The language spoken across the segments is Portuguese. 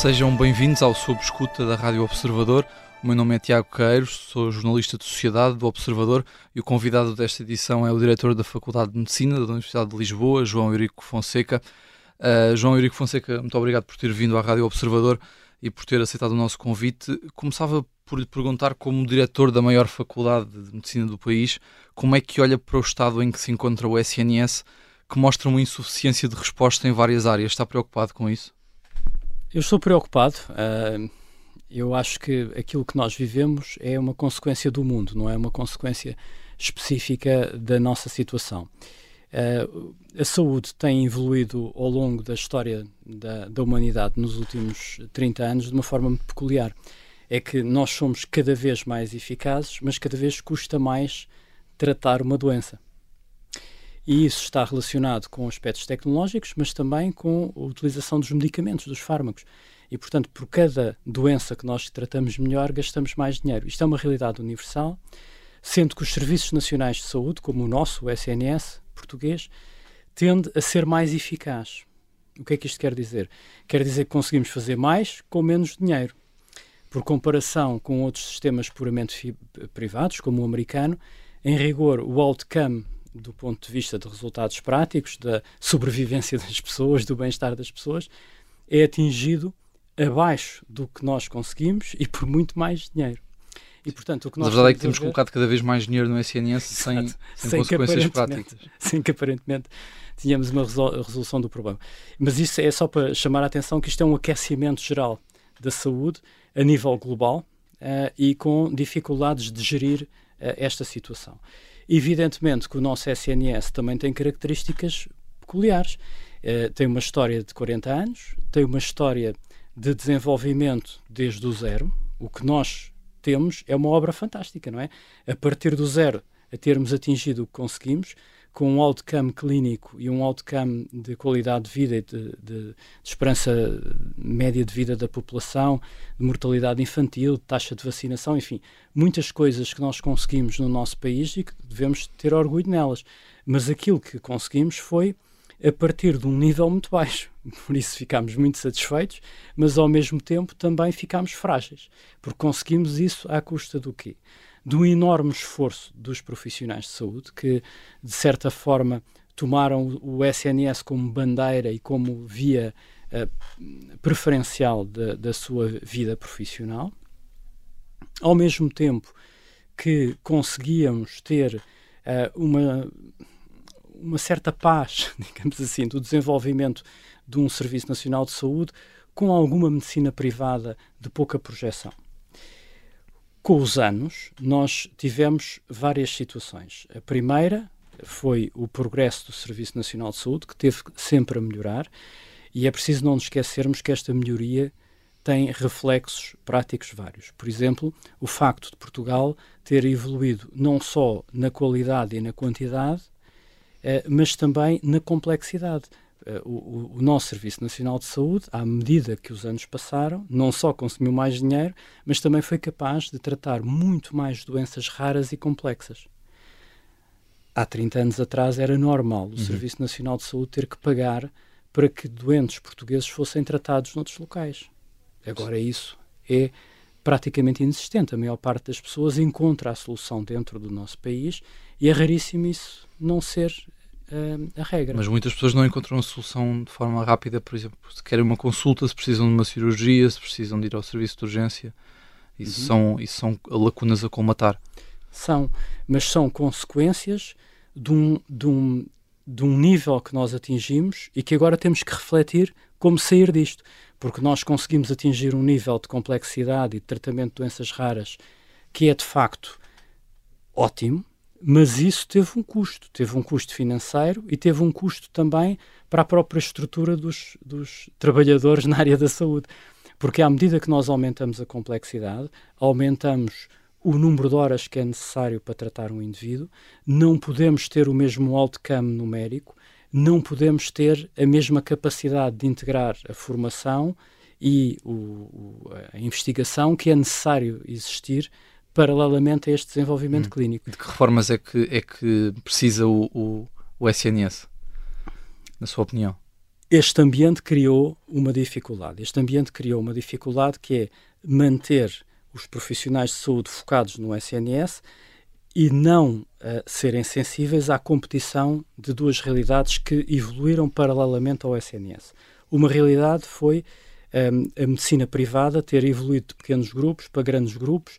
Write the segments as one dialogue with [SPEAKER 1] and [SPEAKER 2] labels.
[SPEAKER 1] Sejam bem-vindos ao Sob Escuta da Rádio Observador. O meu nome é Tiago Queiros, sou jornalista de Sociedade do Observador e o convidado desta edição é o diretor da Faculdade de Medicina da Universidade de Lisboa, João Eurico Fonseca. Uh, João Eurico Fonseca, muito obrigado por ter vindo à Rádio Observador e por ter aceitado o nosso convite. Começava por lhe perguntar, como diretor da maior faculdade de medicina do país, como é que olha para o estado em que se encontra o SNS, que mostra uma insuficiência de resposta em várias áreas. Está preocupado com isso?
[SPEAKER 2] Eu estou preocupado. Uh, eu acho que aquilo que nós vivemos é uma consequência do mundo, não é uma consequência específica da nossa situação. Uh, a saúde tem evoluído ao longo da história da, da, humanidade nos últimos 30 anos de uma forma muito peculiar. É que nós somos cada vez mais eficazes, mas cada vez custa mais tratar uma doença. E isso está relacionado com aspectos tecnológicos, mas também com a utilização dos medicamentos, dos fármacos. E, portanto, por cada doença que nós tratamos melhor, gastamos mais dinheiro. Isto é uma realidade universal, sendo que os serviços nacionais de saúde, como o nosso, o SNS português, tende a ser mais eficaz. O que é que isto quer dizer? Quer dizer que conseguimos fazer mais com menos dinheiro. Por comparação com outros sistemas puramente privados, como o americano, em rigor, o outcome do ponto de vista de resultados práticos, da sobrevivência das pessoas, do bem-estar das pessoas, é atingido abaixo do que nós conseguimos e por muito mais dinheiro.
[SPEAKER 1] E, portanto, o que nós Mas a verdade é que temos ver... colocado cada vez mais dinheiro no SNS sem, sem, sem consequências práticas.
[SPEAKER 2] Sem que aparentemente tínhamos uma resolução do problema. Mas isso é só para chamar a atenção que isto é um aquecimento geral da saúde a nível global uh, e com dificuldades de gerir uh, esta situação. Evidentemente que o nosso SNS também tem características peculiares. Uh, tem uma história de 40 anos, tem uma história de desenvolvimento desde o zero. O que nós temos é uma obra fantástica, não é? A partir do zero a termos atingido o que conseguimos, com um outcome clínico e um outcome de qualidade de vida e de, de, de, esperança média de vida da população, de mortalidade infantil, de taxa de vacinação, enfim, muitas coisas que nós conseguimos no nosso país e que devemos ter orgulho nelas. Mas aquilo que conseguimos foi a partir de um nível muito baixo. Por isso ficámos muito satisfeitos, mas ao mesmo tempo também ficámos frágeis, porque conseguimos isso à custa do quê? Do enorme esforço dos profissionais de saúde que, de certa forma, tomaram o SNS como bandeira e como via uh, preferencial de, da sua vida profissional, ao mesmo tempo que conseguíamos ter uh, uma, uma certa paz, digamos assim, do desenvolvimento de um Serviço Nacional de Saúde com alguma medicina privada de pouca projeção. Com os anos, nós tivemos várias situações. A primeira foi o progresso do Serviço Nacional de Saúde, que teve sempre a melhorar, e é preciso não nos esquecermos que esta melhoria tem reflexos práticos vários. Por exemplo, o facto de Portugal ter evoluído não só na qualidade e na quantidade, eh, mas também na complexidade. Eh, o, o, nosso Serviço Nacional de Saúde, à medida que os anos passaram, não só consumiu mais dinheiro, mas também foi capaz de tratar muito mais doenças raras e complexas. Há 30 anos atrás era normal o uhum. Serviço Nacional de Saúde ter que pagar para que doentes portugueses fossem tratados noutros locais. Agora isso é praticamente inexistente. A maior parte das pessoas encontra a solução dentro do nosso país e é raríssimo isso não ser a regra.
[SPEAKER 1] Mas muitas pessoas não encontram a solução de forma rápida, por exemplo, se querem uma consulta, se precisam de uma cirurgia, se precisam de ir ao serviço de urgência. Isso, uhum. são, isso são lacunas a colmatar.
[SPEAKER 2] São, mas são consequências de um, de, um, de um nível que nós atingimos e que agora temos que refletir como sair disto. Porque nós conseguimos atingir um nível de complexidade e de tratamento de doenças raras que é de facto ótimo, mas isso teve um custo, teve um custo financeiro e teve um custo também para a própria estrutura dos, dos trabalhadores na área da saúde. Porque à medida que nós aumentamos a complexidade, aumentamos o número de horas que é necessário para tratar um indivíduo, não podemos ter o mesmo outcome numérico, não podemos ter a mesma capacidade de integrar a formação e o, a investigação que é necessário existir paralelamente a este desenvolvimento hum. clínico.
[SPEAKER 1] De que reformas é que, é que precisa o, o, o SNS, na sua opinião?
[SPEAKER 2] este ambiente criou uma dificuldade. Este ambiente criou uma dificuldade que é manter os profissionais de saúde focados no SNS e não uh, serem sensíveis à competição de duas realidades que evoluíram paralelamente ao SNS. Uma realidade foi um, a medicina privada ter evoluído de pequenos grupos para grandes grupos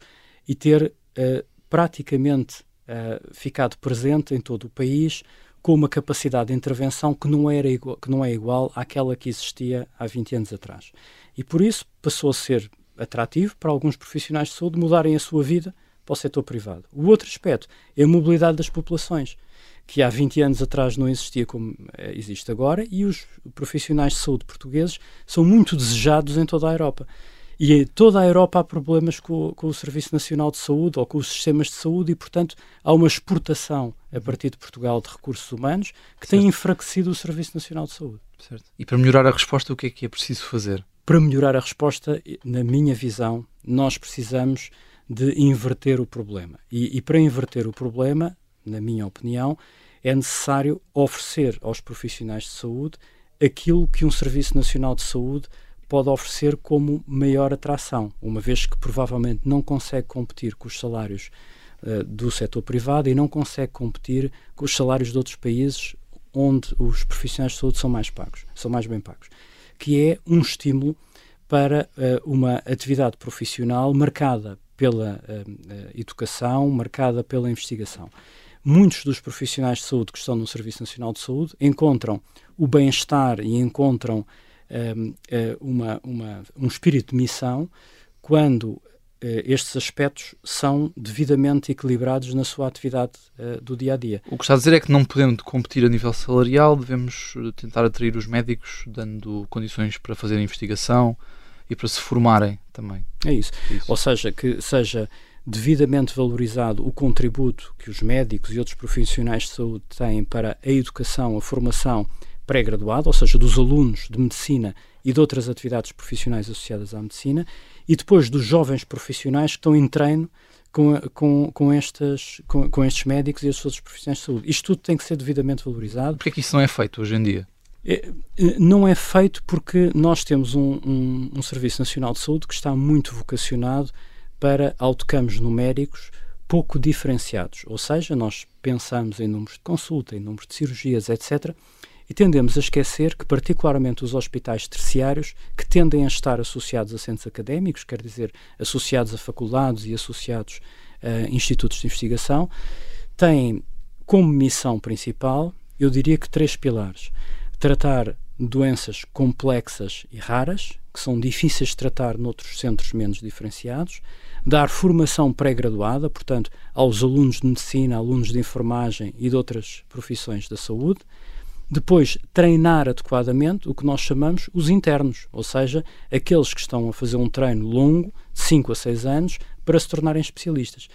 [SPEAKER 2] e ter uh, praticamente uh, ficado presente em todo o país com uma capacidade de intervenção que não, era igual, que não é igual àquela que existia há 20 anos atrás. E por isso passou a ser atrativo para alguns profissionais de saúde mudarem a sua vida para o setor privado. O outro aspecto é a mobilidade das populações, que há 20 anos atrás não existia como eh, existe agora, e os profissionais de saúde portugueses são muito desejados em toda a Europa. E em toda a Europa há problemas com, com, o Serviço Nacional de Saúde ou com os sistemas de saúde e, portanto, há uma exportação a partir de Portugal de recursos humanos que certo. tem enfraquecido o Serviço Nacional de Saúde.
[SPEAKER 1] Certo. E para melhorar a resposta, o que é que é preciso fazer?
[SPEAKER 2] Para melhorar a resposta, na minha visão, nós precisamos de inverter o problema. E, e para inverter o problema, na minha opinião, é necessário oferecer aos profissionais de saúde aquilo que um Serviço Nacional de Saúde pode oferecer como maior atração, uma vez que provavelmente não consegue competir com os salários uh, do setor privado e não consegue competir com os salários de outros países onde os profissionais de saúde são mais pagos, são mais bem pagos, que é um estímulo para uh, uma atividade profissional marcada pela uh, educação, marcada pela investigação. Muitos dos profissionais de saúde que estão no Serviço Nacional de Saúde encontram o bem-estar e encontram uma, uma, um espírito de missão quando eh, estes aspectos são devidamente equilibrados na sua atividade uh, do dia a dia.
[SPEAKER 1] O que está a dizer é que não podendo competir a nível salarial, devemos tentar atrair os médicos, dando condições para fazer investigação e para se formarem também.
[SPEAKER 2] É isso. isso. Ou seja, que seja devidamente valorizado o contributo que os médicos e outros profissionais de saúde têm para a educação, a formação pré-graduado, ou seja, dos alunos de medicina e de outras atividades profissionais associadas à medicina, e depois dos jovens profissionais que estão em treino com, com, com, estas, com, com estes médicos e estes outros profissionais de saúde. Isto tudo tem que ser devidamente valorizado.
[SPEAKER 1] Por que isso não é feito hoje em dia?
[SPEAKER 2] É, é, não é feito porque nós temos um, um, um, Serviço Nacional de Saúde que está muito vocacionado para autocampos numéricos pouco diferenciados. Ou seja, nós pensamos em números de consulta, em números de cirurgias, etc., e tendemos a esquecer que, particularmente os hospitais terciários, que tendem a estar associados a centros académicos, quer dizer, associados a faculdades e associados a institutos de investigação, têm como missão principal, eu diria que três pilares. Tratar doenças complexas e raras, que são difíceis de tratar noutros centros menos diferenciados, dar formação pré-graduada, portanto, aos alunos de medicina, alunos de enfermagem e de outras profissões da saúde, depois, treinar adequadamente o que nós chamamos os internos, ou seja, aqueles que estão a fazer um treino longo, de 5 a 6 anos, para se tornarem especialistas.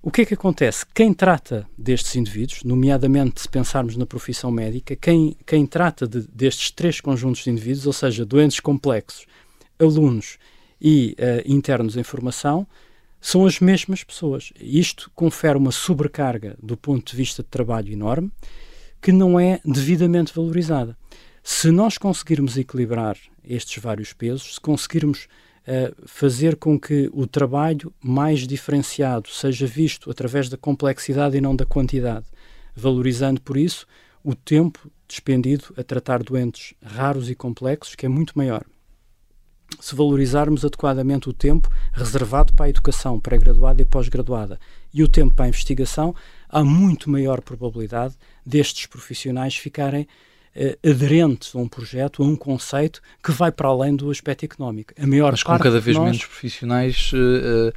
[SPEAKER 2] O que é que acontece? Quem trata destes indivíduos, nomeadamente se pensarmos na profissão médica, quem, quem trata de, destes três conjuntos de indivíduos, ou seja, doentes complexos, alunos e uh, internos em formação, são as mesmas pessoas. Isto confere uma sobrecarga do ponto de vista de trabalho enorme que não é devidamente valorizada. Se nós conseguirmos equilibrar estes vários pesos, se conseguirmos uh, fazer com que o trabalho mais diferenciado seja visto através da complexidade e não da quantidade, valorizando por isso o tempo despendido a tratar doentes raros e complexos, que é muito maior. Se valorizarmos adequadamente o tempo reservado para a educação pré-graduada e pós-graduada e o tempo para a investigação, há muito maior probabilidade destes profissionais ficarem uh, aderentes a um projeto, a um conceito que vai para além do aspecto económico.
[SPEAKER 1] A maior Mas com cada vez nós... menos profissionais, uh,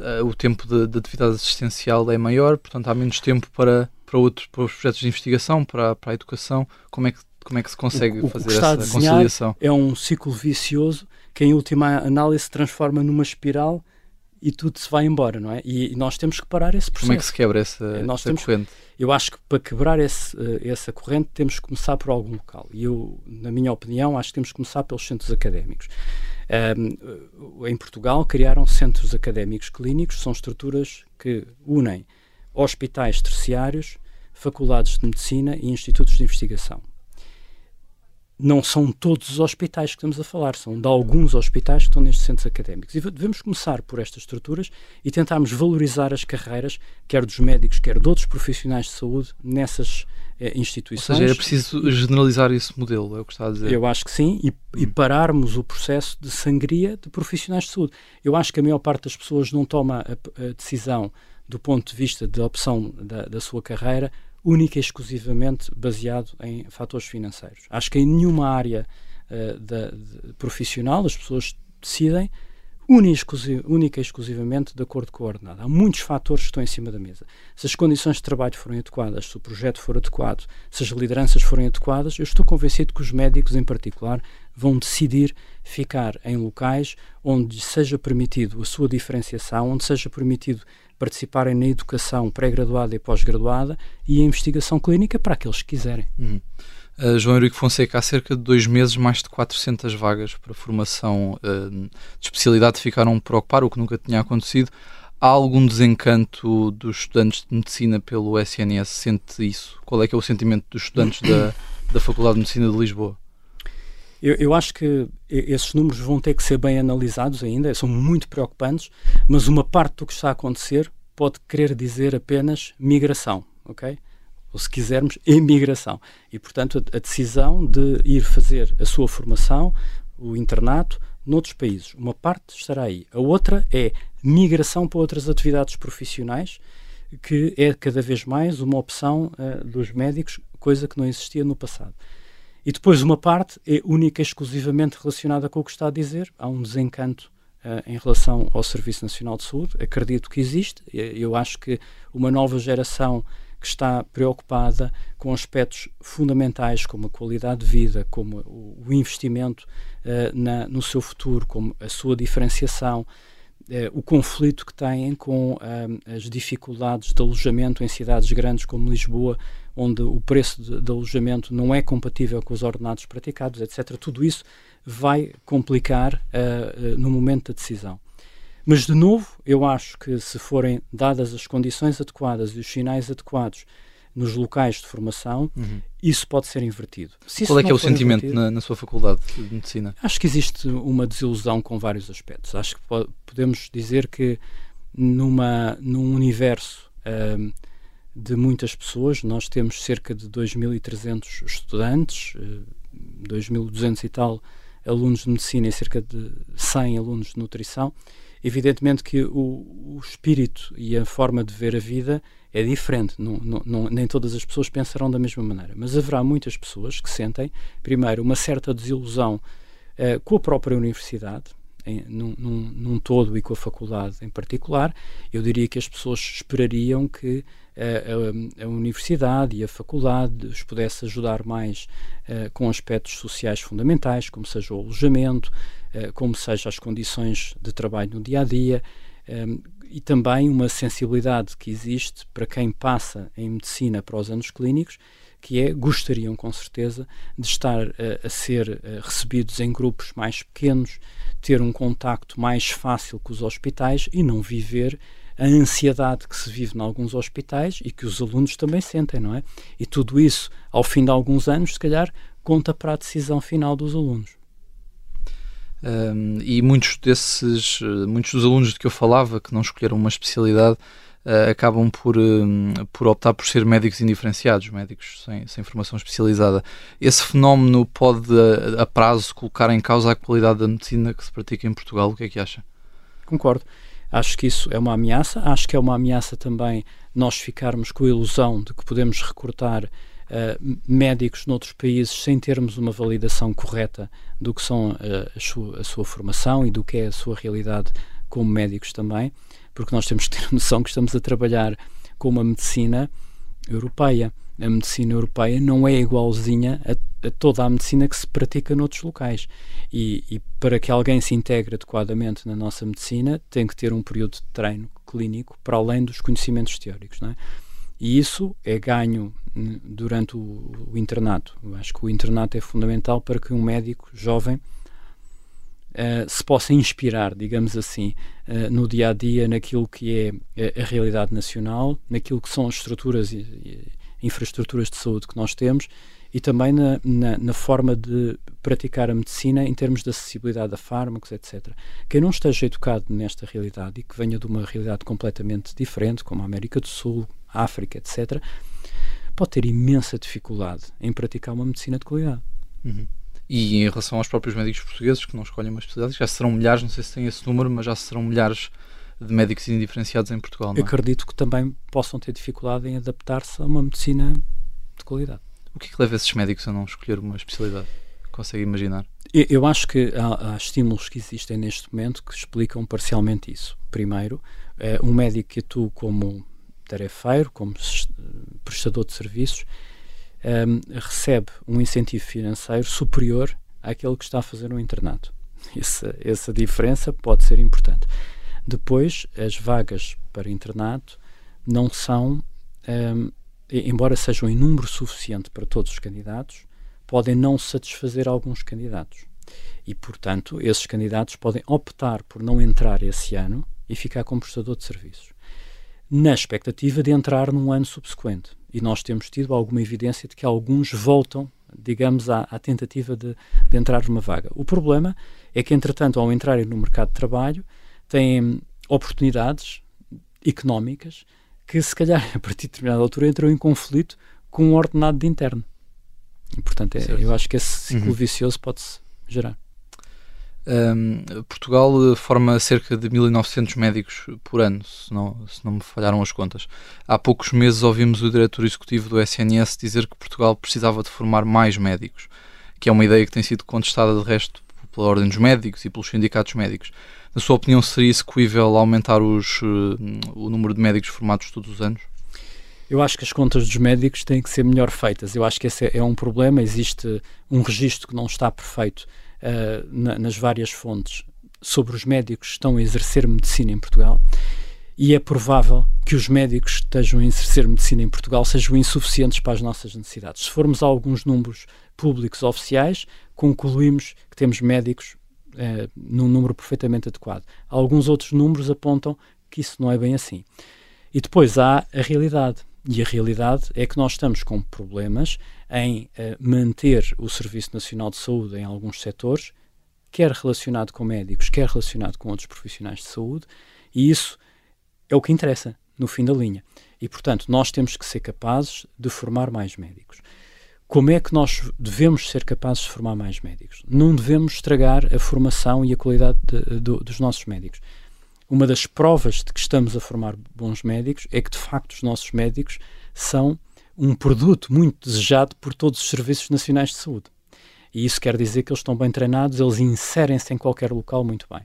[SPEAKER 1] uh, o tempo de, de, atividade assistencial é maior, portanto há menos tempo para, para, outros, para os projetos de investigação, para, para a educação. Como é que, como é que se consegue
[SPEAKER 2] o,
[SPEAKER 1] fazer
[SPEAKER 2] o
[SPEAKER 1] essa conciliação?
[SPEAKER 2] É um ciclo vicioso que, em última análise, se transforma numa espiral e tudo se vai embora, não é? E, nós temos que parar esse processo.
[SPEAKER 1] Como é que se quebra essa, é, nós essa corrente?
[SPEAKER 2] Eu acho que para quebrar esse, uh, essa corrente temos que começar por algum local. E eu, na minha opinião, acho que temos que começar pelos centros académicos. Um, em Portugal criaram centros académicos clínicos, são estruturas que unem hospitais terciários, faculdades de medicina e institutos de investigação. Não são todos os hospitais que estamos a falar, são de alguns hospitais que estão nestes centros académicos. E devemos começar por estas estruturas e tentarmos valorizar as carreiras, quer dos médicos, quer de outros profissionais de saúde, nessas eh, instituições.
[SPEAKER 1] Ou seja, é preciso generalizar esse modelo, é o que está a dizer.
[SPEAKER 2] Eu acho que sim, e, hum. e pararmos o processo de sangria de profissionais de saúde. Eu acho que a maior parte das pessoas não toma a, a decisão do ponto de vista da opção da, da sua carreira única e exclusivamente baseado em fatores financeiros. Acho que em nenhuma área uh, da, de, profissional as pessoas decidem única e exclusivamente de acordo com a ordenada. Há muitos fatores que estão em cima da mesa. Se as condições de trabalho forem adequadas, se o projeto for adequado, se as lideranças forem adequadas, eu estou convencido que os médicos, em particular, vão decidir ficar em locais onde seja permitido a sua diferenciação, onde seja permitido participarem na educação pré-graduada e pós-graduada e a investigação clínica para aqueles que quiserem.
[SPEAKER 1] Uhum. Uh, João Henrique Fonseca, há cerca de dois meses, mais de 400 vagas para formação uh, de especialidade ficaram por ocupar, o que nunca tinha acontecido. Há algum desencanto dos estudantes de medicina pelo SNS? Sente isso? Qual é que é o sentimento dos estudantes da, da Faculdade de Medicina de Lisboa?
[SPEAKER 2] Eu, eu, acho que esses números vão ter que ser bem analisados ainda, são muito preocupantes, mas uma parte do que está a acontecer pode querer dizer apenas migração, ok? Ou se quisermos, imigração. E, portanto, a decisão de ir fazer a sua formação, o internato, noutros países. Uma parte estará aí. A outra é migração para outras atividades profissionais, que é cada vez mais uma opção uh, dos médicos, coisa que não existia no passado. E depois uma parte é única e exclusivamente relacionada com o que está a dizer. Há um desencanto uh, em relação ao Serviço Nacional de Saúde. Acredito que existe. Eu acho que uma nova geração que está preocupada com aspectos fundamentais como a qualidade de vida, como o, investimento uh, na, no seu futuro, como a sua diferenciação, uh, o conflito que têm com as dificuldades de alojamento em cidades grandes como Lisboa, onde o preço de, de, alojamento não é compatível com os ordenados praticados, etc. Tudo isso vai complicar uh, uh, no momento da decisão. Mas, de novo, eu acho que se forem dadas as condições adequadas e os sinais adequados nos locais de formação, uhum. isso pode ser invertido.
[SPEAKER 1] Qual é que é o sentimento na, na, sua faculdade de medicina?
[SPEAKER 2] Acho que existe uma desilusão com vários aspectos. Acho que podemos dizer que numa, num universo uh, de muitas pessoas. Nós temos cerca de 2.300 estudantes, 2.200 eh, e tal alunos de medicina e cerca de 100 alunos de nutrição. Evidentemente que o, o espírito e a forma de ver a vida é diferente, não, não, nem todas as pessoas pensarão da mesma maneira, mas haverá muitas pessoas que sentem, primeiro, uma certa desilusão uh, com a própria universidade, em, num, num, num, todo e com a faculdade em particular, eu diria que as pessoas esperariam que a, a, a, universidade e a faculdade os pudesse ajudar mais uh, com aspectos sociais fundamentais, como seja o alojamento, uh, como seja as condições de trabalho no dia a dia. Um, ehm, e também uma sensibilidade que existe para quem passa em medicina para os anos clínicos, que é gostariam com certeza de estar uh, a ser uh, recebidos em grupos mais pequenos, ter um contacto mais fácil com os hospitais e não viver a ansiedade que se vive em alguns hospitais e que os alunos também sentem, não é? E tudo isso, ao fim de alguns anos, se calhar, conta para a decisão final dos alunos.
[SPEAKER 1] Um, e muitos desses, muitos dos alunos de que eu falava que não escolheram uma especialidade uh, acabam por, um, por optar por ser médicos indiferenciados, médicos sem, sem formação especializada. Esse fenómeno pode, a, a prazo, colocar em causa a qualidade da medicina que se pratica em Portugal? O que é que acha?
[SPEAKER 2] Concordo. Acho que isso é uma ameaça. Acho que é uma ameaça também nós ficarmos com a ilusão de que podemos recrutar uh, médicos noutros países sem termos uma validação correta do que são uh, a, sua, a, sua, formação e do que é a sua realidade como médicos também, porque nós temos que ter noção que estamos a trabalhar com uma medicina europeia. A medicina europeia não é igualzinha a, a toda a medicina que se pratica noutros locais. E, e, para que alguém se integre adequadamente na nossa medicina, tem que ter um período de treino clínico para além dos conhecimentos teóricos. Não é? E isso é ganho hum, durante o, o internato. Eu acho que o internato é fundamental para que um médico jovem Uh, se possa inspirar, digamos assim, uh, no dia a dia, naquilo que é a, a, realidade nacional, naquilo que são as estruturas e, e infraestruturas de saúde que nós temos e também na, na, na, forma de praticar a medicina em termos de acessibilidade a fármacos, etc. Quem não esteja educado nesta realidade e que venha de uma realidade completamente diferente, como a América do Sul, África, etc., pode ter imensa dificuldade em praticar uma medicina de qualidade.
[SPEAKER 1] Uhum. E em relação aos próprios médicos portugueses que não escolhem uma especialidade, já serão milhares, não sei se tem esse número, mas já serão milhares de médicos indiferenciados em Portugal. Não
[SPEAKER 2] é? Acredito que também possam ter dificuldade em adaptar-se a uma medicina de qualidade.
[SPEAKER 1] O que é que leva esses médicos a não escolher uma especialidade? Consegue imaginar?
[SPEAKER 2] Eu, eu acho que há, há, estímulos que existem neste momento que explicam parcialmente isso. Primeiro, é, um médico que atua como tarefeiro, como prestador de serviços, um, recebe um incentivo financeiro superior àquele que está a fazer no internato. Essa, essa diferença pode ser importante. Depois, as vagas para internato não são um, embora sejam em número suficiente para todos os candidatos, podem não satisfazer alguns candidatos. E, portanto, esses candidatos podem optar por não entrar esse ano e ficar como prestador de serviços, na expectativa de entrar num ano subsequente. E nós temos tido alguma evidência de que alguns voltam, digamos, à, à tentativa de, de entrar numa vaga. O problema é que, entretanto, ao entrarem no mercado de trabalho, têm oportunidades económicas que se calhar a partir de determinada altura entrou em conflito com um ordenado de interno. E, portanto, é, eu acho que esse ciclo uhum. vicioso pode-se gerar.
[SPEAKER 1] Um, Portugal forma cerca de 1.900 médicos por ano, se não, se não me falharam as contas. Há poucos meses ouvimos o diretor executivo do SNS dizer que Portugal precisava de formar mais médicos, que é uma ideia que tem sido contestada de resto pela Ordem dos Médicos e pelos sindicatos médicos. Na sua opinião, seria execuível aumentar os, uh, o número de médicos formados todos os anos?
[SPEAKER 2] Eu acho que as contas dos médicos têm que ser melhor feitas. Eu acho que esse é, é um problema. Existe um registro que não está perfeito uh, na, nas várias fontes sobre os médicos que estão a exercer medicina em Portugal. E é provável que os médicos que estejam a exercer medicina em Portugal sejam insuficientes para as nossas necessidades. Se formos a alguns números públicos oficiais, concluímos que temos médicos é, num número perfeitamente adequado. Alguns outros números apontam que isso não é bem assim. E depois há a realidade. E a realidade é que nós estamos com problemas em uh, manter o Serviço Nacional de Saúde em alguns setores, quer relacionado com médicos, quer relacionado com outros profissionais de saúde, e isso é o que interessa, no fim da linha. E, portanto, nós temos que ser capazes de formar mais médicos como é que nós devemos ser capazes de formar mais médicos? Não devemos estragar a formação e a qualidade de, de, dos nossos médicos. Uma das provas de que estamos a formar bons médicos é que, de facto, os nossos médicos são um produto muito desejado por todos os serviços nacionais de saúde. E isso quer dizer que eles estão bem treinados, eles inserem-se em qualquer local muito bem.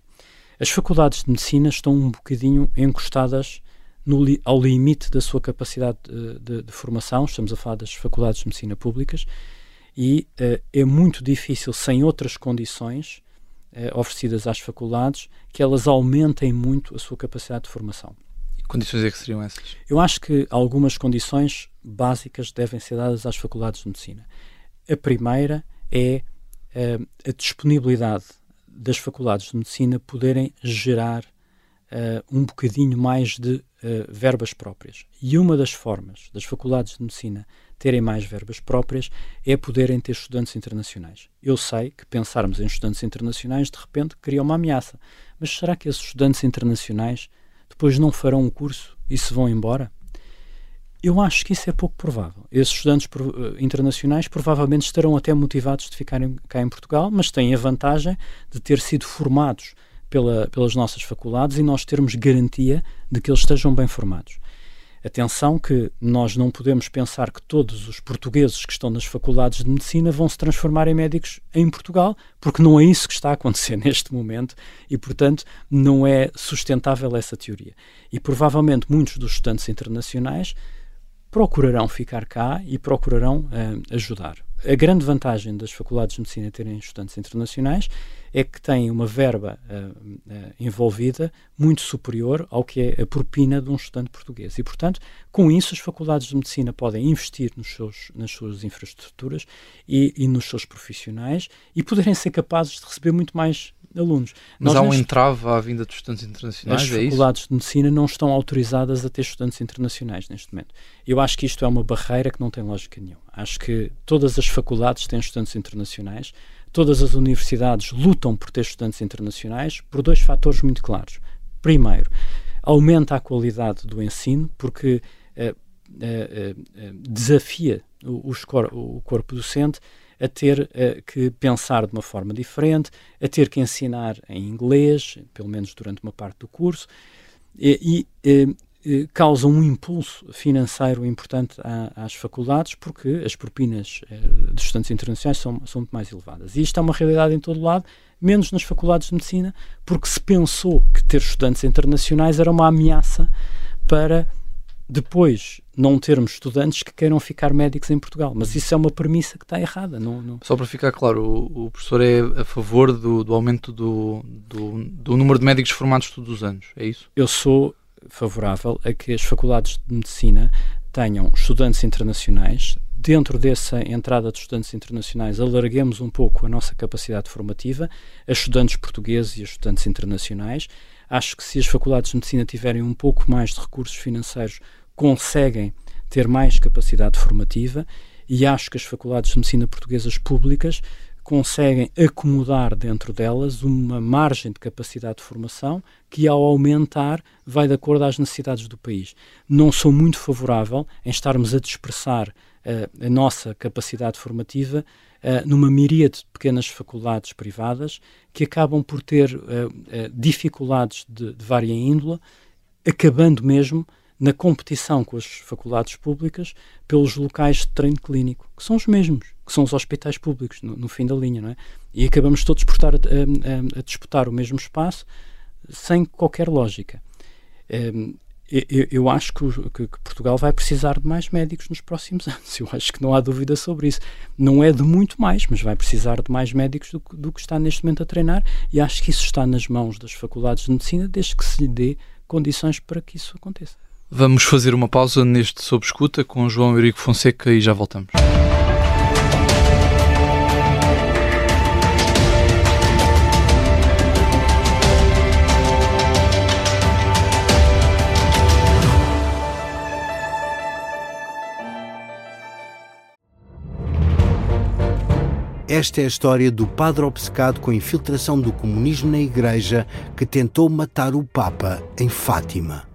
[SPEAKER 2] As faculdades de medicina estão um bocadinho encostadas no, ao limite da sua capacidade de, de, de, formação, estamos a falar das faculdades de medicina públicas, e uh, é muito difícil, sem outras condições uh, oferecidas às faculdades, que elas aumentem muito a sua capacidade de formação.
[SPEAKER 1] E condições é que seriam essas?
[SPEAKER 2] Eu acho que algumas condições básicas devem ser dadas às faculdades de medicina. A primeira é uh, a disponibilidade das faculdades de medicina poderem gerar um bocadinho mais de eh, verbas próprias. E uma das formas das faculdades de medicina terem mais verbas próprias é poderem ter estudantes internacionais. Eu sei que pensarmos em estudantes internacionais de repente cria uma ameaça, mas será que esses estudantes internacionais depois não farão um curso e se vão embora? Eu acho que isso é pouco provável. Esses estudantes uh, internacionais provavelmente estarão até motivados de ficarem cá em Portugal, mas têm a vantagem de ter sido formados pela, pelas nossas faculdades e nós termos garantia de que eles estejam bem formados. Atenção que nós não podemos pensar que todos os portugueses que estão nas faculdades de medicina vão se transformar em médicos em Portugal, porque não é isso que está a acontecer neste momento e, portanto, não é sustentável essa teoria. E provavelmente muitos dos estudantes internacionais procurarão ficar cá e procurarão uh, ajudar. A grande vantagem das faculdades de medicina terem estudantes internacionais é que têm uma verba uh, uh, envolvida muito superior ao que é a propina de um estudante português. E, portanto, com isso, as faculdades de medicina podem investir seus, nas suas infraestruturas e, e nos seus profissionais e poderem ser capazes de receber muito mais alunos.
[SPEAKER 1] Mas Nós há um entrave à vinda de estudantes internacionais,
[SPEAKER 2] As
[SPEAKER 1] é
[SPEAKER 2] faculdades
[SPEAKER 1] isso?
[SPEAKER 2] de medicina não estão autorizadas a ter estudantes internacionais neste momento. Eu acho que isto é uma barreira que não tem lógica nenhuma. Acho que todas as faculdades têm estudantes internacionais, todas as universidades lutam por ter estudantes internacionais por dois fatores muito claros. Primeiro, aumenta a qualidade do ensino, porque uh, uh, uh, desafia o, o, corpo docente a ter que pensar de uma forma diferente, a ter que ensinar em inglês, pelo menos durante uma parte do curso, e, e causa um impulso financeiro importante às faculdades, porque as propinas dos estudantes internacionais são, são muito mais elevadas. E isto é uma realidade em todo lado, menos nas faculdades de medicina, porque se pensou que ter estudantes internacionais era uma ameaça para depois não termos estudantes que queiram ficar médicos em Portugal. Mas isso é uma premissa que está errada. Não, não...
[SPEAKER 1] Só para ficar claro, o, o professor é a favor do, do aumento do, do, do, número de médicos formados todos os anos, é isso?
[SPEAKER 2] Eu sou favorável a que as faculdades de medicina tenham estudantes internacionais, dentro dessa entrada de estudantes internacionais, alarguemos um pouco a nossa capacidade formativa a estudantes portugueses e a estudantes internacionais. Acho que se as faculdades de medicina tiverem um pouco mais de recursos financeiros, conseguem ter mais capacidade formativa e acho que as faculdades de medicina portuguesas públicas conseguem acomodar dentro delas uma margem de capacidade de formação que, ao aumentar, vai de acordo às necessidades do país. Não sou muito favorável em estarmos a dispersar uh, a nossa capacidade formativa uh, numa miríade de pequenas faculdades privadas que acabam por ter uh, dificuldades de, de vária índole, acabando mesmo na competição com as faculdades públicas pelos locais de treino clínico, que são os mesmos, que são os hospitais públicos, no, no fim da linha, não é? E acabamos todos por estar a, a, a disputar o mesmo espaço sem qualquer lógica. Eu, eu, acho que, que, que, Portugal vai precisar de mais médicos nos próximos anos. Eu acho que não há dúvida sobre isso. Não é de muito mais, mas vai precisar de mais médicos do, do que está neste momento a treinar. E acho que isso está nas mãos das faculdades de medicina, desde que se lhe dê condições para que isso aconteça.
[SPEAKER 1] Vamos fazer uma pausa neste Sob Escuta com João Eurico Fonseca e já voltamos.
[SPEAKER 3] Esta é a história do padre obcecado com a infiltração do comunismo na Igreja que tentou matar o Papa em Fátima.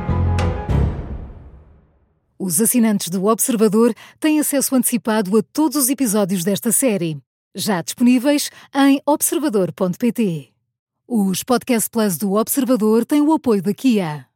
[SPEAKER 4] Os assinantes do Observador têm acesso antecipado a todos os episódios desta série, já disponíveis em observador.pt. Os Podcast Plus do Observador têm o apoio da Kia.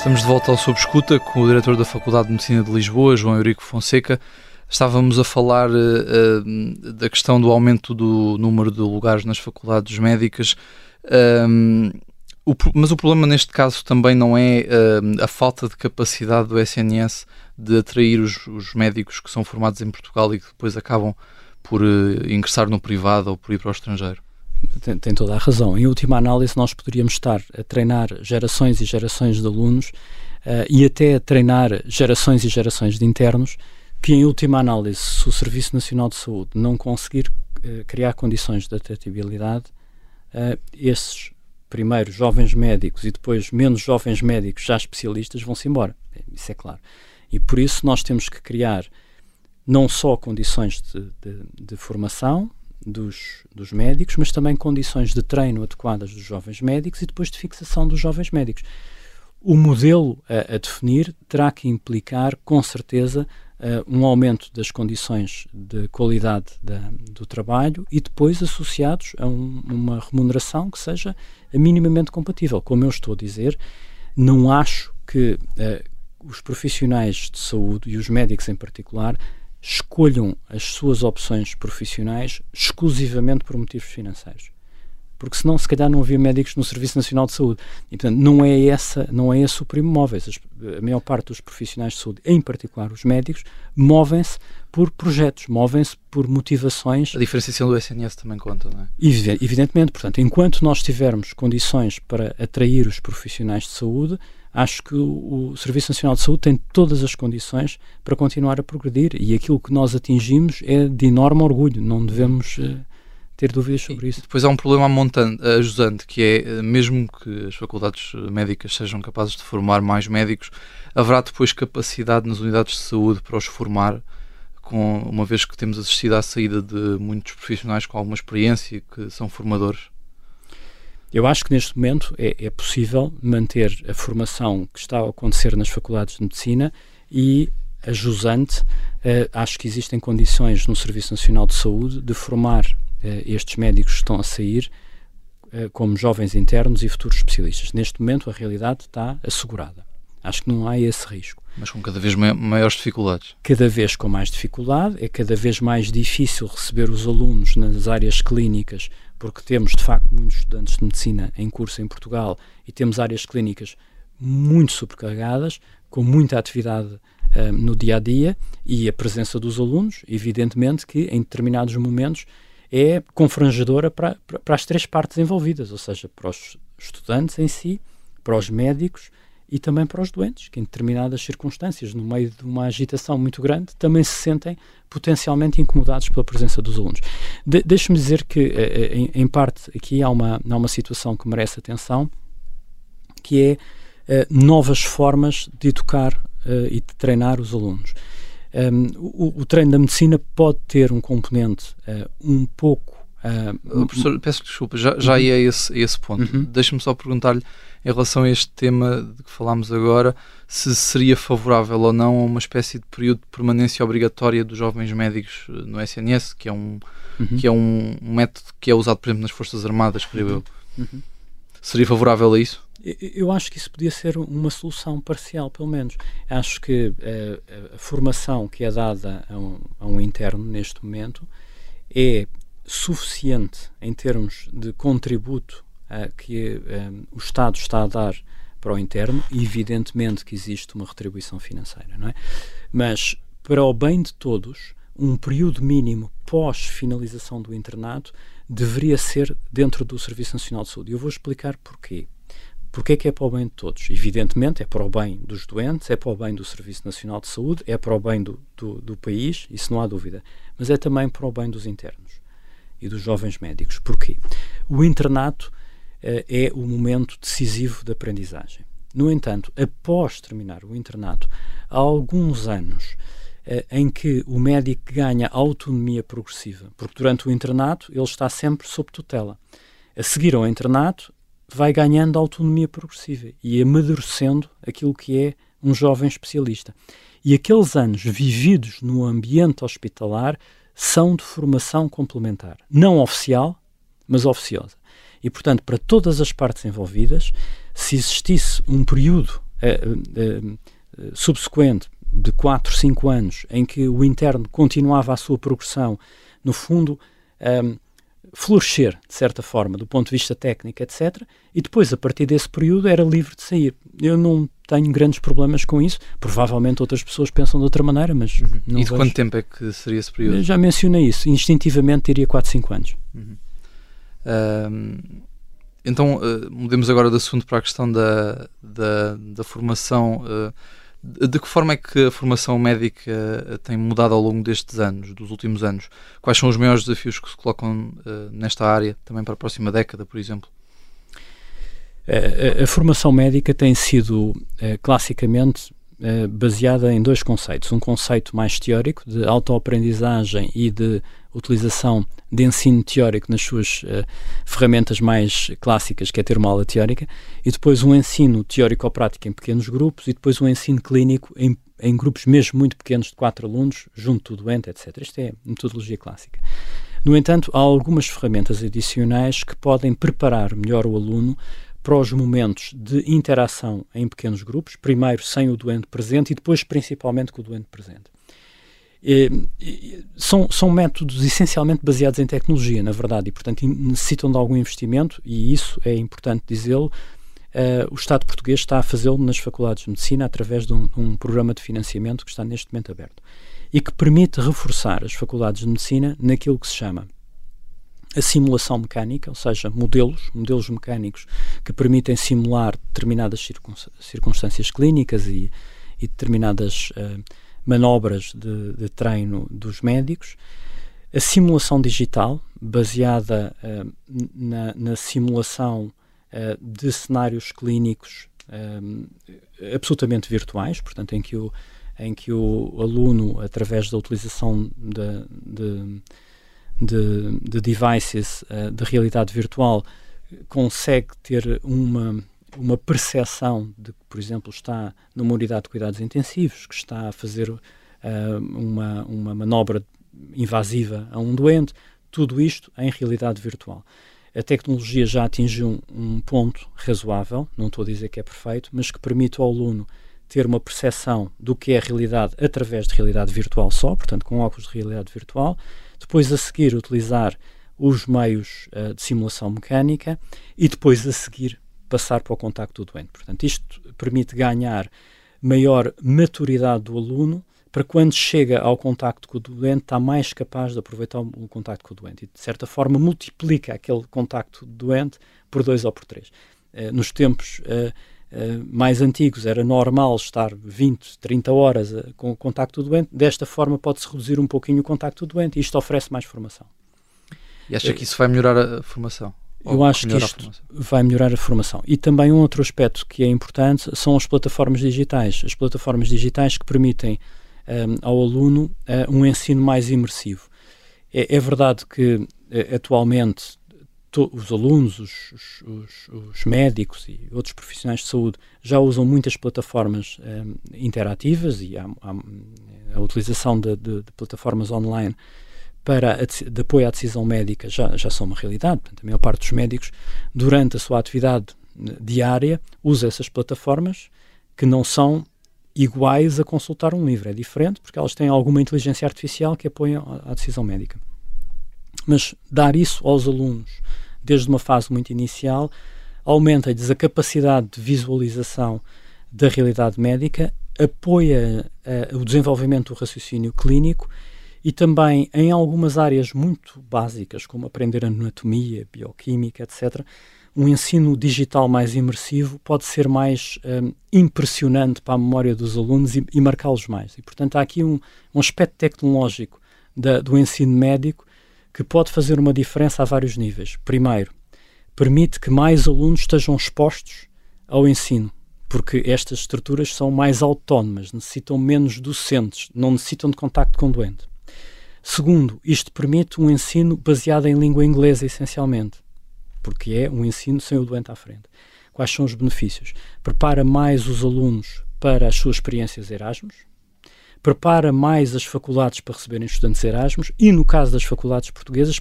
[SPEAKER 1] Estamos de volta ao Sob Escuta com o diretor da Faculdade de Medicina de Lisboa, João Eurico Fonseca. Estávamos a falar uh, uh, da questão do aumento do número de lugares nas faculdades médicas, um, o, mas o problema neste caso também não é uh, a falta de capacidade do SNS de atrair os, os, médicos que são formados em Portugal e que depois acabam por ingressar no privado ou por ir para o estrangeiro
[SPEAKER 2] tem, tem, toda a razão. Em última análise, nós poderíamos estar a treinar gerações e gerações de alunos uh, e até a treinar gerações e gerações de internos que, em última análise, se o Serviço Nacional de Saúde não conseguir uh, criar condições de atratividade, uh, esses primeiros jovens médicos e depois menos jovens médicos já especialistas vão-se embora. Isso é claro. E por isso nós temos que criar não só condições de, de, de formação, dos, dos médicos, mas também condições de treino adequadas dos jovens médicos e depois de fixação dos jovens médicos. O modelo a, a definir terá que implicar, com certeza, uh, um aumento das condições de qualidade da, do trabalho e depois associados a um, uma remuneração que seja minimamente compatível. Como eu estou a dizer, não acho que uh, os profissionais de saúde e os médicos em particular escolham as suas opções profissionais exclusivamente por motivos financeiros porque senão se calhar não havia médicos no Serviço Nacional de Saúde. E portanto não é, essa, não é esse o primo móveis. A maior parte dos profissionais de saúde, em particular os médicos, movem-se por projetos, movem-se por motivações.
[SPEAKER 1] A diferenciação do SNS também conta, não é?
[SPEAKER 2] Evidentemente, portanto, enquanto nós tivermos condições para atrair os profissionais de saúde, acho que o, o Serviço Nacional de Saúde tem todas as condições para continuar a progredir e aquilo que nós atingimos é de enorme orgulho. Não devemos uh, ter dúvidas sobre isso.
[SPEAKER 1] Depois há um problema montante, ajusante, que é, eh, mesmo que as faculdades eh, médicas sejam capazes de formar mais médicos, haverá depois capacidade nas unidades de saúde para os formar, com, uma vez que temos assistido à saída de muitos profissionais com alguma experiência que são formadores?
[SPEAKER 2] Eu acho que neste momento é, é possível manter a formação que está a acontecer nas faculdades de medicina e a jusante, uh, acho que existem condições no Serviço Nacional de Saúde de formar uh, estes médicos que estão a sair uh, como jovens internos e futuros especialistas. Neste momento, a realidade está assegurada. Acho que não há esse risco.
[SPEAKER 1] Mas com cada vez maiores dificuldades.
[SPEAKER 2] Cada vez com mais dificuldade, é cada vez mais difícil receber os alunos nas áreas clínicas, porque temos de facto muitos estudantes de medicina em curso em Portugal e temos áreas clínicas muito sobrecarregadas, com muita atividade uh, no dia a dia e a presença dos alunos, evidentemente que em determinados momentos é confrangedora para, para, as três partes envolvidas, ou seja, para os estudantes em si, para os médicos e também para os doentes, que em determinadas circunstâncias, no meio de uma agitação muito grande, também se sentem potencialmente incomodados pela presença dos alunos. De, Deixe-me dizer que, eh, eh, em, em, parte, aqui há uma, há uma situação que merece atenção, que é uh, novas formas de educar e de treinar os alunos. Um, o, o, treino da medicina pode ter um componente um pouco.
[SPEAKER 1] Uh, professor, peço desculpa, já, já uhum. ia a esse, a esse ponto. Uhum. Deixe-me só perguntar-lhe, em relação a este tema de que falámos agora, se seria favorável ou não a uma espécie de período de permanência obrigatória dos jovens médicos no SNS, que é um, uhum. que é um, método que é usado, por exemplo, nas Forças Armadas, creio eu. Uhum. Uhum. Seria favorável a isso?
[SPEAKER 2] Eu acho que isso podia ser uma solução parcial, pelo menos. Acho que a, a formação que é dada a um, a um, interno neste momento é suficiente em termos de contributo uh, que um, o Estado está a dar para o interno. Evidentemente que existe uma retribuição financeira, não é? Mas para o bem de todos, um período mínimo pós-finalização do internato deveria ser dentro do Serviço Nacional de Saúde. Eu vou explicar porquê. Porquê que é para o bem de todos? Evidentemente, é para o bem dos doentes, é para o bem do Serviço Nacional de Saúde, é para o bem do, do, do país, isso não há dúvida. Mas é também para o bem dos internos e dos jovens médicos. Porquê? O internato uh, é o momento decisivo da aprendizagem. No entanto, após terminar o internato, há alguns anos uh, em que o médico ganha autonomia progressiva, porque durante o internato ele está sempre sob tutela. A seguir ao internato, vai ganhando autonomia progressiva e amadurecendo aquilo que é um jovem especialista. E aqueles anos vividos no ambiente hospitalar são de formação complementar, não oficial, mas oficiosa. E, portanto, para todas as partes envolvidas, se existisse um período uh, uh, subsequente de 4, 5 anos em que o interno continuava a sua progressão, no fundo, um, florescer, de certa forma, do ponto de vista técnico, etc. E depois, a partir desse período, era livre de sair. Eu não tenho grandes problemas com isso. Provavelmente outras pessoas pensam de outra maneira, mas
[SPEAKER 1] uhum. não E de vejo. quanto tempo é que seria esse período? Eu
[SPEAKER 2] já mencionei isso. Instintivamente diria 4, 5 anos.
[SPEAKER 1] Uhum. então, uh, mudemos agora de assunto para a questão da, da, da formação. Uh, de que forma é que a formação médica eh, tem mudado ao longo destes anos, dos últimos anos? Quais são os maiores desafios que se colocam nesta área, também para a próxima década, por exemplo?
[SPEAKER 2] A, a, a formação médica tem sido uh, classicamente uh, baseada em dois conceitos. Um conceito mais teórico, de autoaprendizagem e de utilização de ensino teórico nas suas uh, ferramentas mais clássicas, que é ter uma aula teórica, e depois um ensino teórico-prático em pequenos grupos, e depois um ensino clínico em, em grupos mesmo muito pequenos de quatro alunos, junto do doente, etc. Isto é metodologia clássica. No entanto, há algumas ferramentas adicionais que podem preparar melhor o aluno para os momentos de interação em pequenos grupos, primeiro sem o doente presente e depois principalmente com o doente presente. E, e, são, são métodos essencialmente baseados em tecnologia, na verdade, e portanto necessitam de algum investimento, e isso é importante dizê-lo. Uh, o Estado português está a fazê-lo nas faculdades de medicina através de um, um, programa de financiamento que está neste momento aberto e que permite reforçar as faculdades de medicina naquilo que se chama a simulação mecânica, ou seja, modelos, modelos mecânicos que permitem simular determinadas circunstâncias clínicas e, e determinadas uh, manobras de, de, treino dos médicos. A simulação digital, baseada uh, na, na, simulação uh, de cenários clínicos absolutamente virtuais, portanto, em que o, em que o aluno, através da utilização de, de de, de devices uh, de realidade virtual consegue ter uma, uma percepção de que, por exemplo, está numa unidade de cuidados intensivos, que está a fazer uh, uma, uma manobra invasiva a um doente, tudo isto em realidade virtual. A tecnologia já atingiu um, um ponto razoável, não estou a dizer que é perfeito, mas que permite ao aluno ter uma percepção do que é a realidade através de realidade virtual só, portanto, com óculos de realidade virtual, depois a seguir utilizar os meios uh, de simulação mecânica e depois a seguir passar para o contacto do doente. Portanto, isto permite ganhar maior maturidade do aluno para quando chega ao contacto com o doente está mais capaz de aproveitar o, contacto com o doente e de certa forma multiplica aquele contacto do doente por dois ou por três. Uh, nos tempos uh, Uh, mais antigos era normal estar 20, 30 horas uh, com o contacto do doente, desta forma pode-se reduzir um pouquinho o contacto do doente e isto oferece mais formação.
[SPEAKER 1] E acha que isso vai melhorar a formação?
[SPEAKER 2] Eu acho que isto vai melhorar a formação. E também um outro aspecto que é importante são as plataformas digitais. As plataformas digitais que permitem um, ehm, ao aluno um ensino mais imersivo. É, é verdade que atualmente os alunos, os, os, os, médicos e outros profissionais de saúde já usam muitas plataformas um, interativas e há, há, a utilização de, de, de, plataformas online para a, de apoio à decisão médica já, já são uma realidade. Portanto, a maior parte dos médicos, durante a sua atividade eh, diária, usa essas plataformas que não são iguais a consultar um livro. É diferente porque elas têm alguma inteligência artificial que apoia a decisão médica. Mas dar isso aos alunos desde uma fase muito inicial aumenta-lhes a capacidade de visualização da realidade médica, apoia uh, o desenvolvimento do raciocínio clínico e também em algumas áreas muito básicas, como aprender anatomia, bioquímica, etc., um ensino digital mais imersivo pode ser mais um, eh, impressionante para a memória dos alunos e, e marcá-los mais. E, portanto, há aqui um, um aspecto tecnológico da, do ensino médico que pode fazer uma diferença a vários níveis. Primeiro, permite que mais alunos estejam expostos ao ensino, porque estas estruturas são mais autónomas, necessitam menos docentes, não necessitam de contacto com o doente. Segundo, isto permite um ensino baseado em língua inglesa, essencialmente, porque é um ensino sem o doente à frente. Quais são os benefícios? Prepara mais os alunos para as suas experiências Erasmus, prepara mais as faculdades para receberem estudantes Erasmus e, no caso das faculdades portuguesas,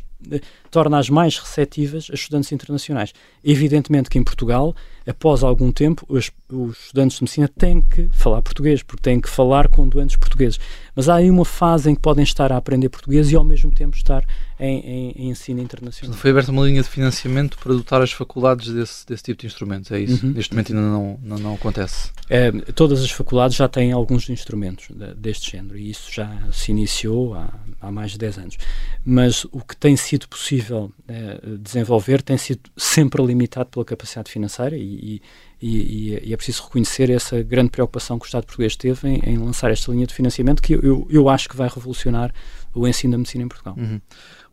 [SPEAKER 2] torna-as mais receptivas a estudantes internacionais. Evidentemente que em Portugal, após algum tempo, os, os, estudantes de medicina têm que falar português, porque têm que falar com doentes portugueses. Mas há aí uma fase em que podem estar a aprender português e ao mesmo tempo estar em, em, em ensino internacional.
[SPEAKER 1] Foi aberta uma linha de financiamento para dotar as faculdades desse, desse tipo de instrumentos, é isso? Uhum. Neste momento ainda não, não, não acontece.
[SPEAKER 2] É, todas as faculdades já têm alguns instrumentos de, deste género e isso já se iniciou há, há mais de 10 anos. Mas o que tem sido possível é, desenvolver tem sido sempre limitado pela capacidade financeira e, e, e, é preciso reconhecer essa grande preocupação que o Estado português teve em, em lançar esta linha de financiamento que eu, eu acho que vai revolucionar o ensino da medicina em Portugal.
[SPEAKER 1] Uhum.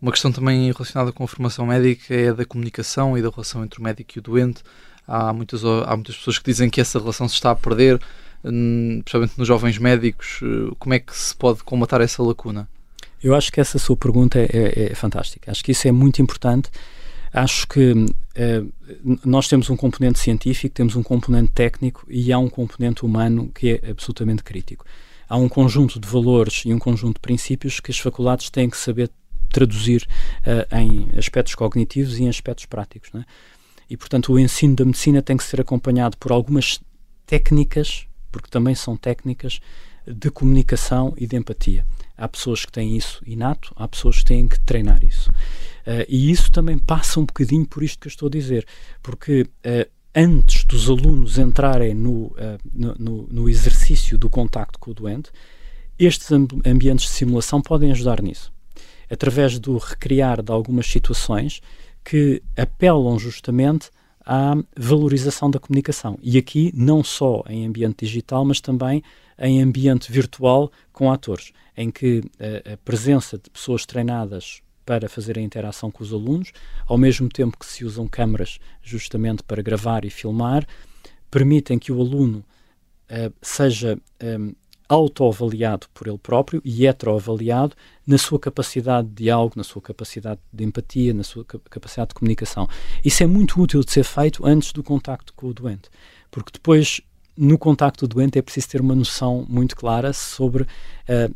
[SPEAKER 1] Uma questão também relacionada com a formação médica é da comunicação e da relação entre o médico e o doente. Há muitas, há muitas pessoas que dizem que essa relação se está a perder, hum, especialmente nos jovens médicos. Como é que se pode combater essa lacuna?
[SPEAKER 2] Eu acho que essa sua pergunta é, é, é fantástica. Acho que isso é muito importante. Acho que uh, nós temos um componente científico, temos um componente técnico e há um componente humano que é absolutamente crítico. Há um conjunto de valores e um conjunto de princípios que as faculdades têm que saber traduzir uh, em aspectos cognitivos e em aspectos práticos. É? E, portanto, o ensino da medicina tem que ser acompanhado por algumas técnicas, porque também são técnicas, de comunicação e de empatia. Há pessoas que têm isso inato, há pessoas que têm que treinar isso. Uh, e isso também passa um bocadinho por isto que eu estou a dizer, porque uh, antes dos alunos entrarem no, uh, no, no, exercício do contacto com o doente, estes ambientes de simulação podem ajudar nisso, através do recriar de algumas situações que apelam justamente à valorização da comunicação. E aqui, não só em ambiente digital, mas também em ambiente virtual com atores, em que a, a presença de pessoas treinadas para fazer a interação com os alunos, ao mesmo tempo que se usam câmaras justamente para gravar e filmar, permitem que o aluno uh, seja um, autoavaliado por ele próprio e heteroavaliado na sua capacidade de diálogo, na sua capacidade de empatia, na sua capacidade de comunicação. Isso é muito útil de ser feito antes do contacto com o doente, porque depois no contacto do doente é preciso ter uma noção muito clara sobre uh,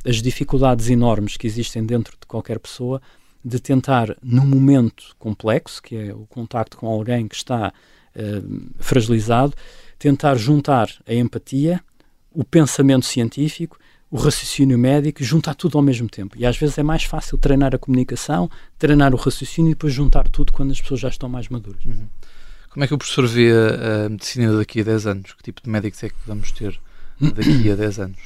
[SPEAKER 2] as dificuldades enormes que existem dentro de qualquer pessoa de tentar, num momento complexo, que é o contacto com alguém que está uh, fragilizado, tentar juntar a empatia, o pensamento científico, o raciocínio médico, juntar tudo ao mesmo tempo. E às vezes é mais fácil treinar a comunicação, treinar o raciocínio e depois juntar tudo quando as pessoas já estão mais maduras. Uhum.
[SPEAKER 1] Como é que o professor vê a, medicina daqui a 10 anos? Que tipo de médicos é que vamos ter daqui a 10 anos?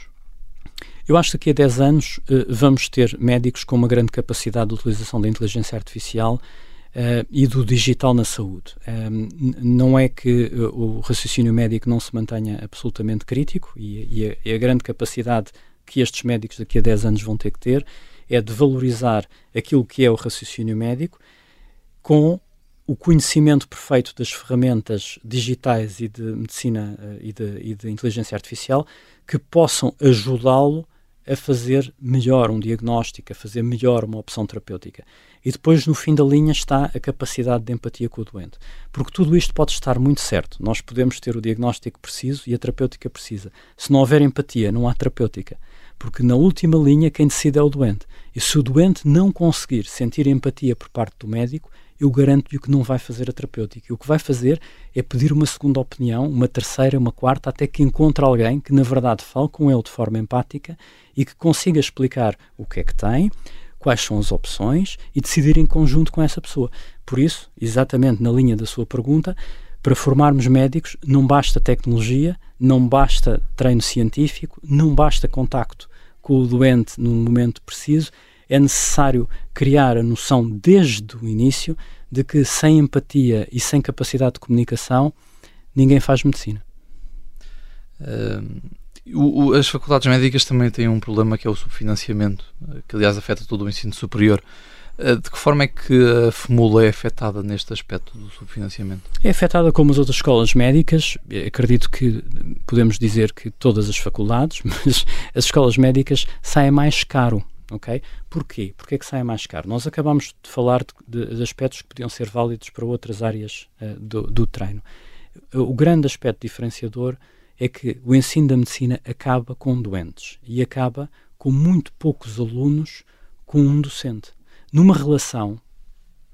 [SPEAKER 2] Eu acho que daqui a 10 anos uh, vamos ter médicos com uma grande capacidade de utilização da inteligência artificial uh, e do digital na saúde. Um, não é que o raciocínio médico não se mantenha absolutamente crítico e, a, e, a, grande capacidade que estes médicos daqui a 10 anos vão ter que ter é de valorizar aquilo que é o raciocínio médico com o conhecimento perfeito das ferramentas digitais e de medicina uh, e, de, e, de, inteligência artificial que possam ajudá-lo a fazer melhor um diagnóstico, a fazer melhor uma opção terapêutica. E depois, no fim da linha, está a capacidade de empatia com o doente. Porque tudo isto pode estar muito certo. Nós podemos ter o diagnóstico preciso e a terapêutica precisa. Se não houver empatia, não há terapêutica. Porque na última linha, quem decide é o doente. E se o doente não conseguir sentir empatia por parte do médico, eu garanto-lhe que não vai fazer a terapêutica. O que vai fazer é pedir uma segunda opinião, uma terceira, uma quarta, até que encontre alguém que, na verdade, fale com ele de forma empática e que consiga explicar o que é que tem, quais são as opções e decidir em conjunto com essa pessoa. Por isso, exatamente na linha da sua pergunta, para formarmos médicos não basta tecnologia, não basta treino científico, não basta contacto com o doente num momento preciso, é necessário criar a noção desde o início de que sem empatia e sem capacidade de comunicação ninguém faz medicina.
[SPEAKER 1] Uh, o, o, as faculdades médicas também têm um problema que é o subfinanciamento, que aliás afeta todo o ensino superior. Uh, de que forma é que a FMULA é afetada neste aspecto do subfinanciamento?
[SPEAKER 2] É afetada como as outras escolas médicas. Acredito que podemos dizer que todas as faculdades, mas as escolas médicas saem mais caro ok? Porquê? Porque é que sai mais caro? Nós acabamos de falar de, de, de aspectos que podiam ser válidos para outras áreas uh, do, do, treino. O grande aspecto diferenciador é que o ensino da medicina acaba com doentes e acaba com muito poucos alunos com um docente. Numa relação,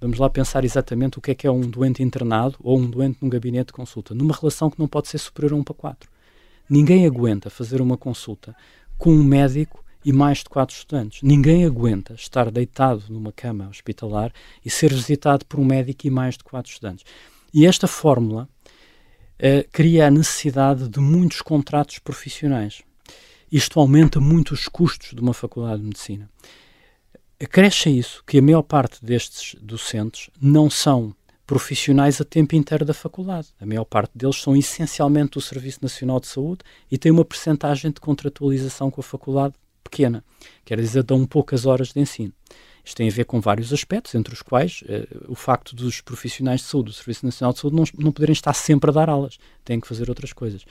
[SPEAKER 2] vamos lá pensar exatamente o que é que é um doente internado ou um doente num gabinete de consulta, numa relação que não pode ser superior a 1 para 4. Ninguém aguenta fazer uma consulta com um médico e mais de quatro estudantes. Ninguém aguenta estar deitado numa cama hospitalar e ser visitado por um médico e mais de quatro estudantes. E esta fórmula uh, cria a necessidade de muitos contratos profissionais. Isto aumenta muito os custos de uma faculdade de medicina. Acresce isso que a maior parte destes docentes não são profissionais a tempo inteiro da faculdade. A maior parte deles são essencialmente do Serviço Nacional de Saúde e têm uma percentagem de contratualização com a faculdade pequena, quer dizer, dão poucas horas de ensino. Isto tem a ver com vários aspectos, entre os quais uh, o facto dos profissionais de saúde, do Serviço Nacional de Saúde, não, não poderem estar sempre a dar aulas, têm que fazer outras coisas.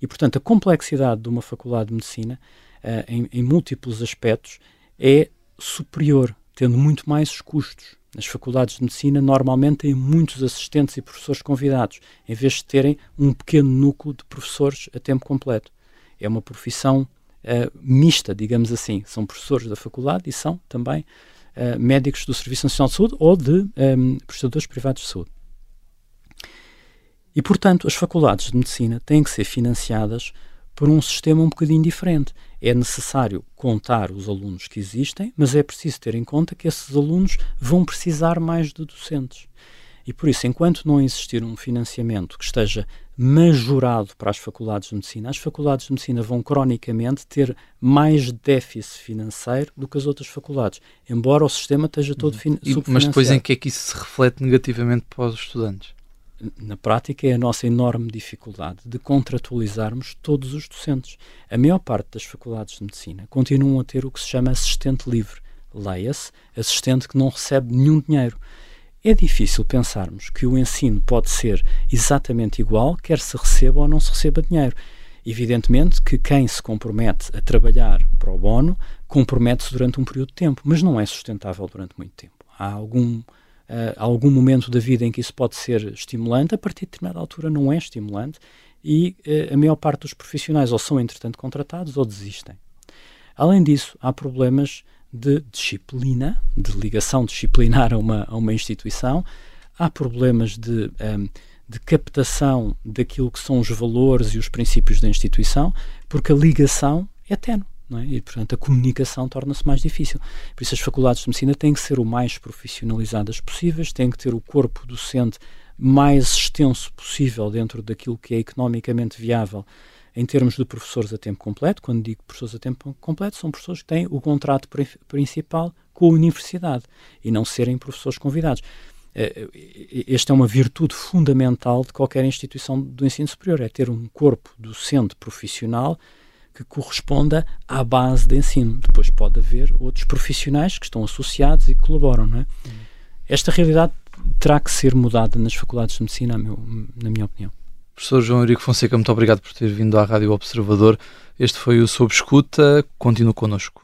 [SPEAKER 2] E, portanto, a complexidade de uma faculdade de medicina, uh, em, em múltiplos aspectos, é superior, tendo muito mais custos. As faculdades de medicina normalmente têm muitos assistentes e professores convidados, em vez de terem um pequeno núcleo de professores a tempo completo. É uma profissão uh, mista, digamos assim. São professores da faculdade e são também uh, médicos do Serviço Nacional de Saúde ou de um, ehm, prestadores privados de saúde. E, portanto, as faculdades de medicina têm que ser financiadas por um sistema um bocadinho diferente. É necessário contar os alunos que existem, mas é preciso ter em conta que esses alunos vão precisar mais de docentes. E por isso, enquanto não existir um financiamento que esteja majorado para as faculdades de medicina, as faculdades de medicina vão cronicamente ter mais déficit financeiro do que as outras faculdades, embora o sistema esteja todo uhum.
[SPEAKER 1] Mas depois em que é que isso se reflete negativamente para os estudantes?
[SPEAKER 2] na prática, é a nossa enorme dificuldade de contratualizarmos todos os docentes. A maior parte das faculdades de medicina continuam a ter o que se chama assistente livre. Leia-se, assistente que não recebe nenhum dinheiro. É difícil pensarmos que o ensino pode ser exatamente igual, quer se receba ou não se receba dinheiro. Evidentemente que quem se compromete a trabalhar para o bono compromete-se durante um período de tempo, mas não é sustentável durante muito tempo. Há algum, uh, algum momento da vida em que isso pode ser estimulante, a partir de determinada altura não é estimulante e uh, a maior parte dos profissionais ou são entretanto contratados ou desistem. Além disso, há problemas de disciplina, de ligação disciplinar a uma, a uma instituição, há problemas de, um, de captação daquilo que são os valores e os princípios da instituição, porque a ligação é tenue. É? E, portanto, a comunicação torna-se mais difícil. Por isso, as faculdades de medicina têm que ser o mais profissionalizadas possíveis, têm que ter o corpo docente mais extenso possível dentro daquilo que é economicamente viável em termos de professores a tempo completo, quando digo professores a tempo completo, são professores que têm o contrato principal com a universidade e não serem professores convidados. Eh, eh, esta é uma virtude fundamental de qualquer instituição do ensino superior, é ter um corpo docente profissional que corresponda à base de ensino. Depois pode haver outros profissionais que estão associados e que colaboram. Não é? Uhum. Esta realidade terá que ser mudada nas faculdades de medicina, na minha opinião.
[SPEAKER 1] Professor João Eurico Fonseca, muito obrigado por ter vindo à Rádio Observador. Este foi o Sob Escuta. Continue connosco.